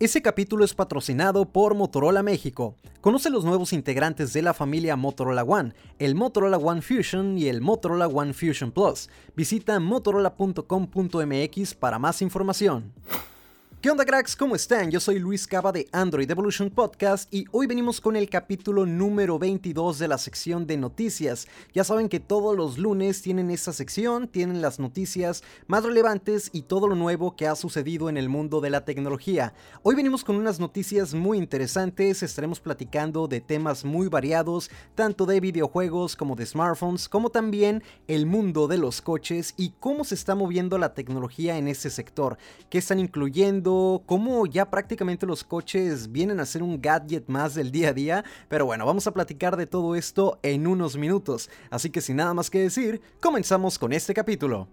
Ese capítulo es patrocinado por Motorola México. Conoce los nuevos integrantes de la familia Motorola One, el Motorola One Fusion y el Motorola One Fusion Plus. Visita motorola.com.mx para más información. ¿Qué onda cracks? ¿Cómo están? Yo soy Luis Cava de Android Evolution Podcast y hoy venimos con el capítulo número 22 de la sección de noticias. Ya saben que todos los lunes tienen esta sección, tienen las noticias más relevantes y todo lo nuevo que ha sucedido en el mundo de la tecnología. Hoy venimos con unas noticias muy interesantes, estaremos platicando de temas muy variados, tanto de videojuegos como de smartphones, como también el mundo de los coches y cómo se está moviendo la tecnología en ese sector, qué están incluyendo cómo ya prácticamente los coches vienen a ser un gadget más del día a día, pero bueno, vamos a platicar de todo esto en unos minutos, así que sin nada más que decir, comenzamos con este capítulo.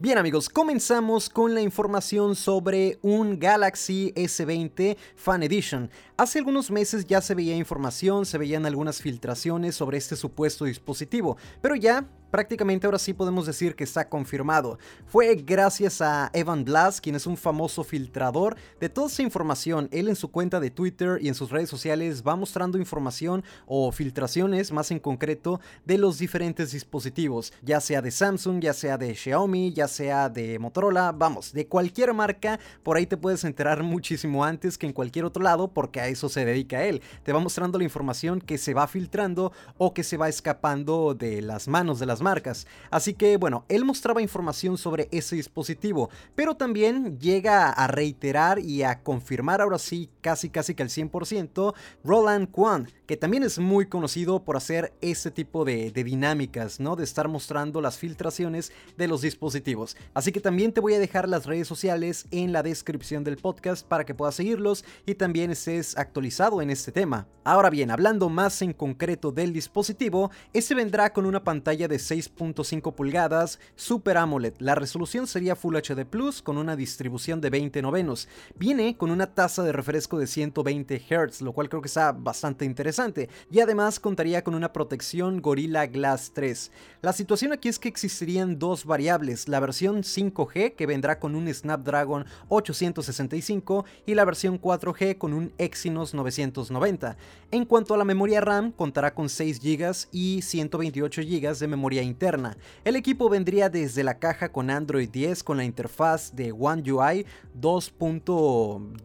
Bien amigos, comenzamos con la información sobre un Galaxy S20 Fan Edition. Hace algunos meses ya se veía información, se veían algunas filtraciones sobre este supuesto dispositivo, pero ya prácticamente ahora sí podemos decir que está confirmado. Fue gracias a Evan Blass, quien es un famoso filtrador de toda esa información. Él en su cuenta de Twitter y en sus redes sociales va mostrando información o filtraciones más en concreto de los diferentes dispositivos, ya sea de Samsung, ya sea de Xiaomi, ya sea de Motorola, vamos, de cualquier marca, por ahí te puedes enterar muchísimo antes que en cualquier otro lado porque a eso se dedica él. Te va mostrando la información que se va filtrando o que se va escapando de las manos de las marcas. Así que bueno, él mostraba información sobre ese dispositivo, pero también llega a reiterar y a confirmar ahora sí casi casi que al 100% Roland Kwan, que también es muy conocido por hacer ese tipo de, de dinámicas, ¿no? De estar mostrando las filtraciones de los dispositivos. Así que también te voy a dejar las redes sociales en la descripción del podcast para que puedas seguirlos y también estés actualizado en este tema. Ahora bien, hablando más en concreto del dispositivo, este vendrá con una pantalla de 6.5 pulgadas Super AMOLED. La resolución sería Full HD Plus con una distribución de 20 novenos. Viene con una tasa de refresco de 120 Hz, lo cual creo que está bastante interesante. Y además contaría con una protección Gorilla Glass 3. La situación aquí es que existirían dos variables, la versión 5G que vendrá con un Snapdragon 865 y la versión 4G con un Exynos 990. En cuanto a la memoria RAM, contará con 6 GB y 128 GB de memoria interna. El equipo vendría desde la caja con Android 10 con la interfaz de One UI 2.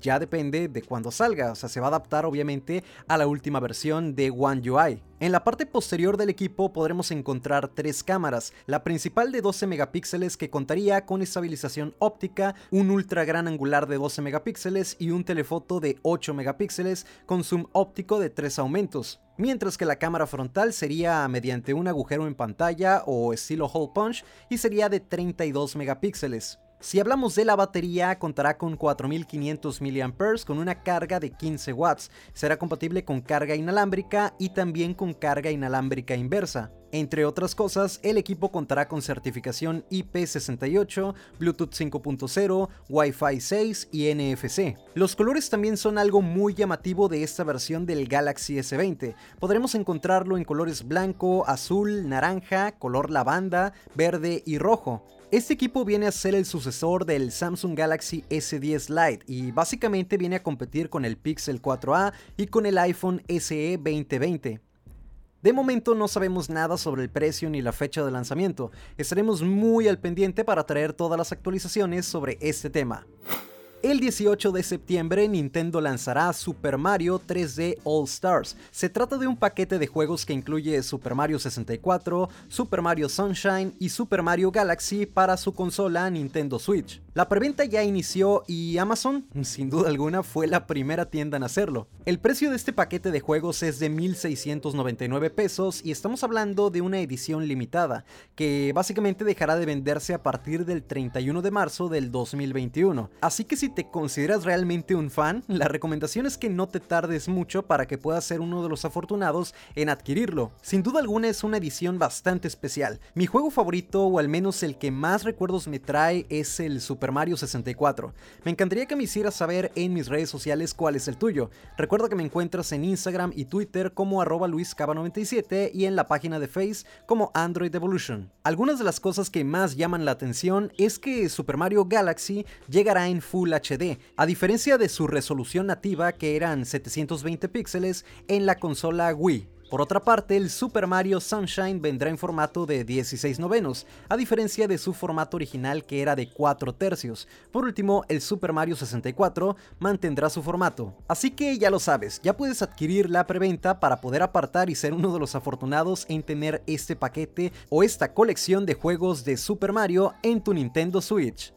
ya depende de cuando salga, o sea, se va a adaptar obviamente a la última versión de One UI. En la parte posterior del equipo podremos encontrar tres cámaras, la principal de 12 megapíxeles que contaría con estabilización óptica, un ultra gran angular de 12 megapíxeles y un telefoto de 8 megapíxeles con zoom óptico de 3 aumentos mientras que la cámara frontal sería mediante un agujero en pantalla o estilo hole punch y sería de 32 megapíxeles. Si hablamos de la batería, contará con 4500 mAh con una carga de 15 watts. Será compatible con carga inalámbrica y también con carga inalámbrica inversa. Entre otras cosas, el equipo contará con certificación IP68, Bluetooth 5.0, Wi-Fi 6 y NFC. Los colores también son algo muy llamativo de esta versión del Galaxy S20. Podremos encontrarlo en colores blanco, azul, naranja, color lavanda, verde y rojo. Este equipo viene a ser el sucesor del Samsung Galaxy S10 Lite y básicamente viene a competir con el Pixel 4a y con el iPhone SE 2020. De momento no sabemos nada sobre el precio ni la fecha de lanzamiento, estaremos muy al pendiente para traer todas las actualizaciones sobre este tema. El 18 de septiembre Nintendo lanzará Super Mario 3D All Stars. Se trata de un paquete de juegos que incluye Super Mario 64, Super Mario Sunshine y Super Mario Galaxy para su consola Nintendo Switch. La preventa ya inició y Amazon, sin duda alguna, fue la primera tienda en hacerlo. El precio de este paquete de juegos es de 1.699 pesos y estamos hablando de una edición limitada, que básicamente dejará de venderse a partir del 31 de marzo del 2021. Así que si te consideras realmente un fan, la recomendación es que no te tardes mucho para que puedas ser uno de los afortunados en adquirirlo. Sin duda alguna es una edición bastante especial. Mi juego favorito, o al menos el que más recuerdos me trae, es el Super Mario 64. Me encantaría que me hicieras saber en mis redes sociales cuál es el tuyo. Recuerda que me encuentras en Instagram y Twitter como arroba luiscaba97 y en la página de Face como Android Evolution. Algunas de las cosas que más llaman la atención es que Super Mario Galaxy llegará en Full HD, a diferencia de su resolución nativa que eran 720 píxeles en la consola Wii. Por otra parte, el Super Mario Sunshine vendrá en formato de 16 novenos, a diferencia de su formato original que era de 4 tercios. Por último, el Super Mario 64 mantendrá su formato. Así que ya lo sabes, ya puedes adquirir la preventa para poder apartar y ser uno de los afortunados en tener este paquete o esta colección de juegos de Super Mario en tu Nintendo Switch.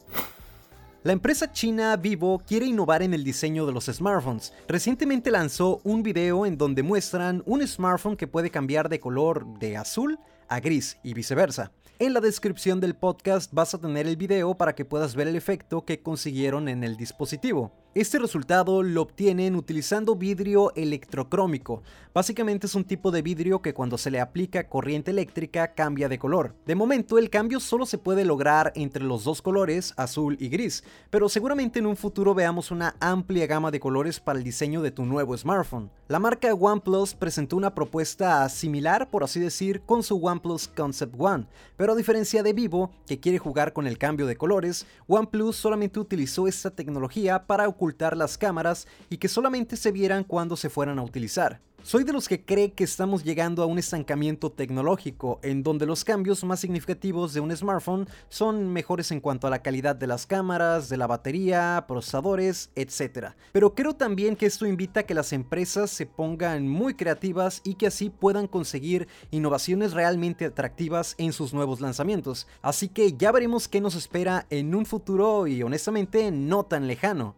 La empresa china Vivo quiere innovar en el diseño de los smartphones. Recientemente lanzó un video en donde muestran un smartphone que puede cambiar de color de azul a gris y viceversa. En la descripción del podcast vas a tener el video para que puedas ver el efecto que consiguieron en el dispositivo. Este resultado lo obtienen utilizando vidrio electrocrómico. Básicamente es un tipo de vidrio que cuando se le aplica corriente eléctrica cambia de color. De momento el cambio solo se puede lograr entre los dos colores, azul y gris, pero seguramente en un futuro veamos una amplia gama de colores para el diseño de tu nuevo smartphone. La marca OnePlus presentó una propuesta similar, por así decir, con su OnePlus Concept One, pero a diferencia de Vivo, que quiere jugar con el cambio de colores, OnePlus solamente utilizó esta tecnología para las cámaras y que solamente se vieran cuando se fueran a utilizar. Soy de los que cree que estamos llegando a un estancamiento tecnológico, en donde los cambios más significativos de un smartphone son mejores en cuanto a la calidad de las cámaras, de la batería, procesadores, etc. Pero creo también que esto invita a que las empresas se pongan muy creativas y que así puedan conseguir innovaciones realmente atractivas en sus nuevos lanzamientos. Así que ya veremos qué nos espera en un futuro y honestamente no tan lejano.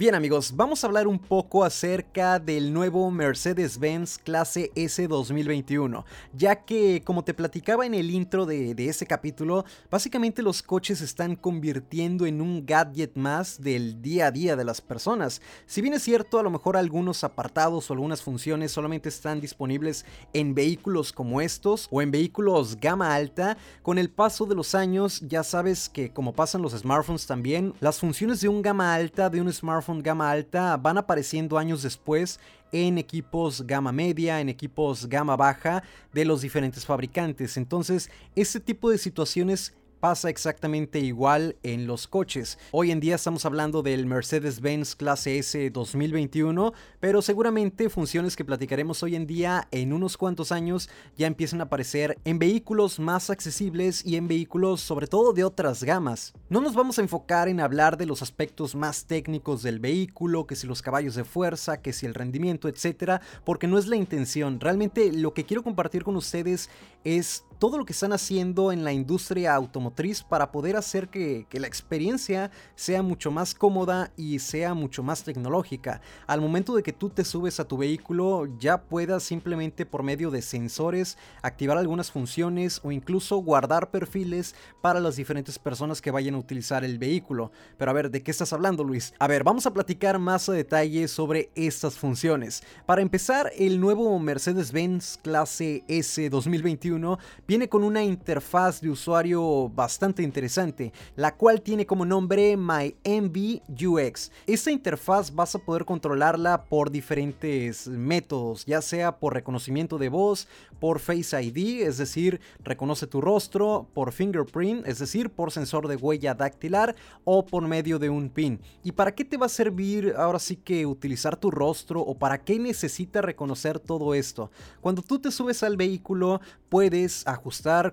Bien amigos, vamos a hablar un poco acerca del nuevo Mercedes-Benz clase S 2021, ya que como te platicaba en el intro de, de, ese capítulo, básicamente los coches se están convirtiendo en un gadget más del día a día de las personas. Si bien es cierto, a lo mejor algunos apartados o algunas funciones solamente están disponibles en vehículos como estos o en vehículos gama alta, con el paso de los años ya sabes que como pasan los smartphones también, las funciones de un gama alta de un smartphone gama alta van apareciendo años después en equipos gama media, en equipos gama baja de los diferentes fabricantes. Entonces, este tipo de situaciones pasa exactamente igual en los coches. Hoy en día estamos hablando del Mercedes-Benz Clase S 2021, pero seguramente funciones que platicaremos hoy en día en unos cuantos años ya empiezan a aparecer en vehículos más accesibles y en vehículos sobre todo de otras gamas. No nos vamos a enfocar en hablar de los aspectos más técnicos del vehículo, que si los caballos de fuerza, que si el rendimiento, etcétera, porque no es la intención. Realmente lo que quiero compartir con ustedes es todo lo que están haciendo en la industria automotriz para poder hacer que, la experiencia sea mucho más cómoda y sea mucho más tecnológica. Al momento de que tú te subes a tu vehículo ya puedas simplemente por medio de sensores activar algunas funciones o incluso guardar perfiles para las diferentes personas que vayan a utilizar el vehículo. Pero a ver, ¿de qué estás hablando Luis? A ver, vamos a platicar más a detalle sobre estas funciones. Para empezar, el nuevo Mercedes-Benz clase S 2021 viene con una interfaz de usuario bastante interesante, la cual tiene como nombre MyMV UX. Esta interfaz vas a poder controlarla por diferentes métodos, ya sea por reconocimiento de voz, por Face ID, es decir, reconoce tu rostro, por fingerprint, es decir, por sensor de huella dactilar o por medio de un pin. ¿Y para qué te va a servir ahora sí que utilizar tu rostro o para qué necesita reconocer todo esto? Cuando tú te subes al vehículo puedes ajustar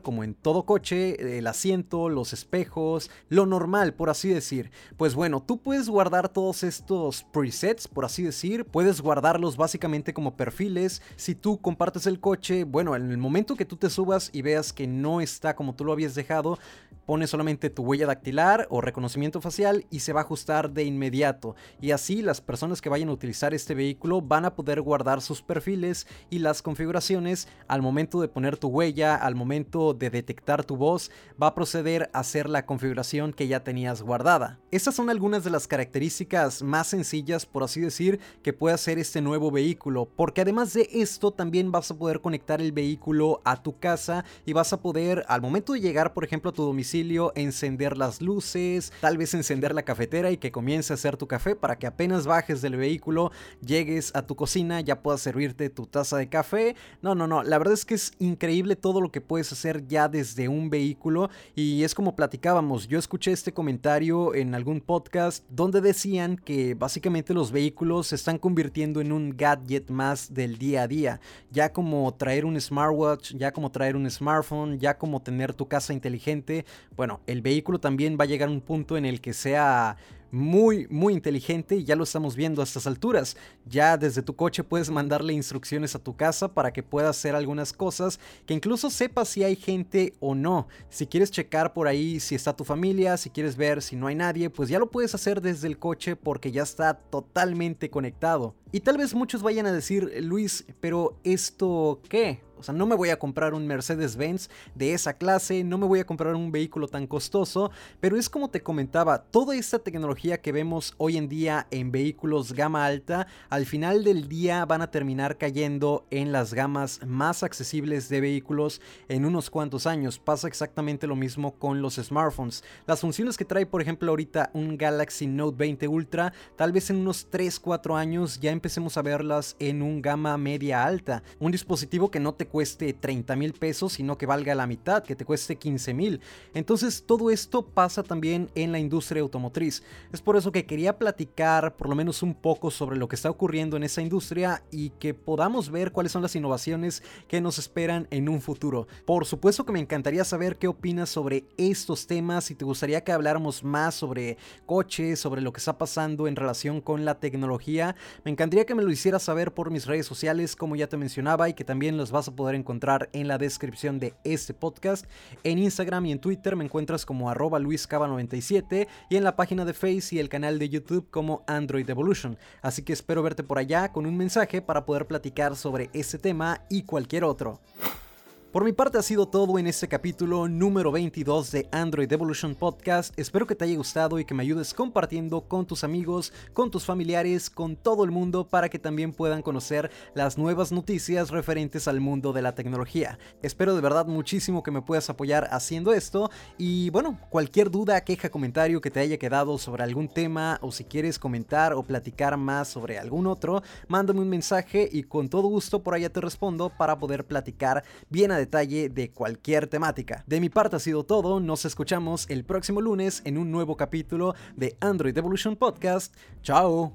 como en todo coche el asiento, los espejos, lo normal por así decir. Pues bueno, tú puedes guardar todos estos presets por así decir, puedes guardarlos básicamente como perfiles. Si tú compartes el coche, bueno, en el momento que tú te subas y veas que no está como tú lo habías dejado, pones solamente tu huella dactilar o reconocimiento facial y se va a ajustar de inmediato. Y así las personas que vayan a utilizar este vehículo van a poder guardar sus perfiles y las configuraciones al momento de poner tu huella, al momento de detectar tu voz, va a proceder a hacer la configuración que ya tenías guardada. Estas son algunas de las características más sencillas, por así decir, que puede hacer este nuevo vehículo, porque además de esto también vas a poder conectar el vehículo a tu casa y vas a poder al momento de llegar, por ejemplo, a tu domicilio, encender las luces, tal vez encender la cafetera y que comience a hacer tu café para que apenas bajes del vehículo, llegues a tu cocina, ya puedas servirte tu taza de café. No, no, no, la verdad es que es increíble todo lo que que puedes hacer ya desde un vehículo y es como platicábamos, yo escuché este comentario en algún podcast donde decían que básicamente los vehículos se están convirtiendo en un gadget más del día a día, ya como traer un smartwatch, ya como traer un smartphone, ya como tener tu casa inteligente, bueno, el vehículo también va a llegar a un punto en el que sea muy, muy inteligente y ya lo estamos viendo a estas alturas. Ya desde tu coche puedes mandarle instrucciones a tu casa para que pueda hacer algunas cosas que incluso sepas si hay gente o no. Si quieres checar por ahí si está tu familia, si quieres ver si no hay nadie, pues ya lo puedes hacer desde el coche porque ya está totalmente conectado. Y tal vez muchos vayan a decir, Luis, pero ¿esto qué? O sea, no me voy a comprar un Mercedes-Benz de esa clase, no me voy a comprar un vehículo tan costoso, pero es como te comentaba, toda esta tecnología que vemos hoy en día en vehículos gama alta, al final del día van a terminar cayendo en las gamas más accesibles de vehículos en unos cuantos años. Pasa exactamente lo mismo con los smartphones. Las funciones que trae, por ejemplo, ahorita un Galaxy Note 20 Ultra, tal vez en unos 3-4 años ya empecemos a verlas en un gama media alta. Un dispositivo que no te cueste 30 mil pesos, sino que valga la mitad, que te cueste 15 mil. Entonces todo esto pasa también en la industria automotriz. Es por eso que quería platicar por lo menos un poco sobre lo que está ocurriendo en esa industria y que podamos ver cuáles son las innovaciones que nos esperan en un futuro. Por supuesto que me encantaría saber qué opinas sobre estos temas, si te gustaría que habláramos más sobre coches, sobre lo que está pasando en relación con la tecnología. Me encantaría que me lo hicieras saber por mis redes sociales, como ya te mencionaba, y que también los vas a poder encontrar en la descripción de este podcast. En Instagram y en Twitter me encuentras como arroba luiscaba97 y en la página de Face y el canal de YouTube como Android Evolution. Así que espero verte por allá con un mensaje para poder platicar sobre este tema y cualquier otro. Por mi parte ha sido todo en este capítulo número 22 de Android Evolution Podcast. Espero que te haya gustado y que me ayudes compartiendo con tus amigos, con tus familiares, con todo el mundo para que también puedan conocer las nuevas noticias referentes al mundo de la tecnología. Espero de verdad muchísimo que me puedas apoyar haciendo esto y bueno, cualquier duda, queja, comentario que te haya quedado sobre algún tema o si quieres comentar o platicar más sobre algún otro, mándame un mensaje y con todo gusto por allá te respondo para poder platicar bien a detalle de cualquier temática. De mi parte ha sido todo, nos escuchamos el próximo lunes en un nuevo capítulo de Android Evolution Podcast. Chao.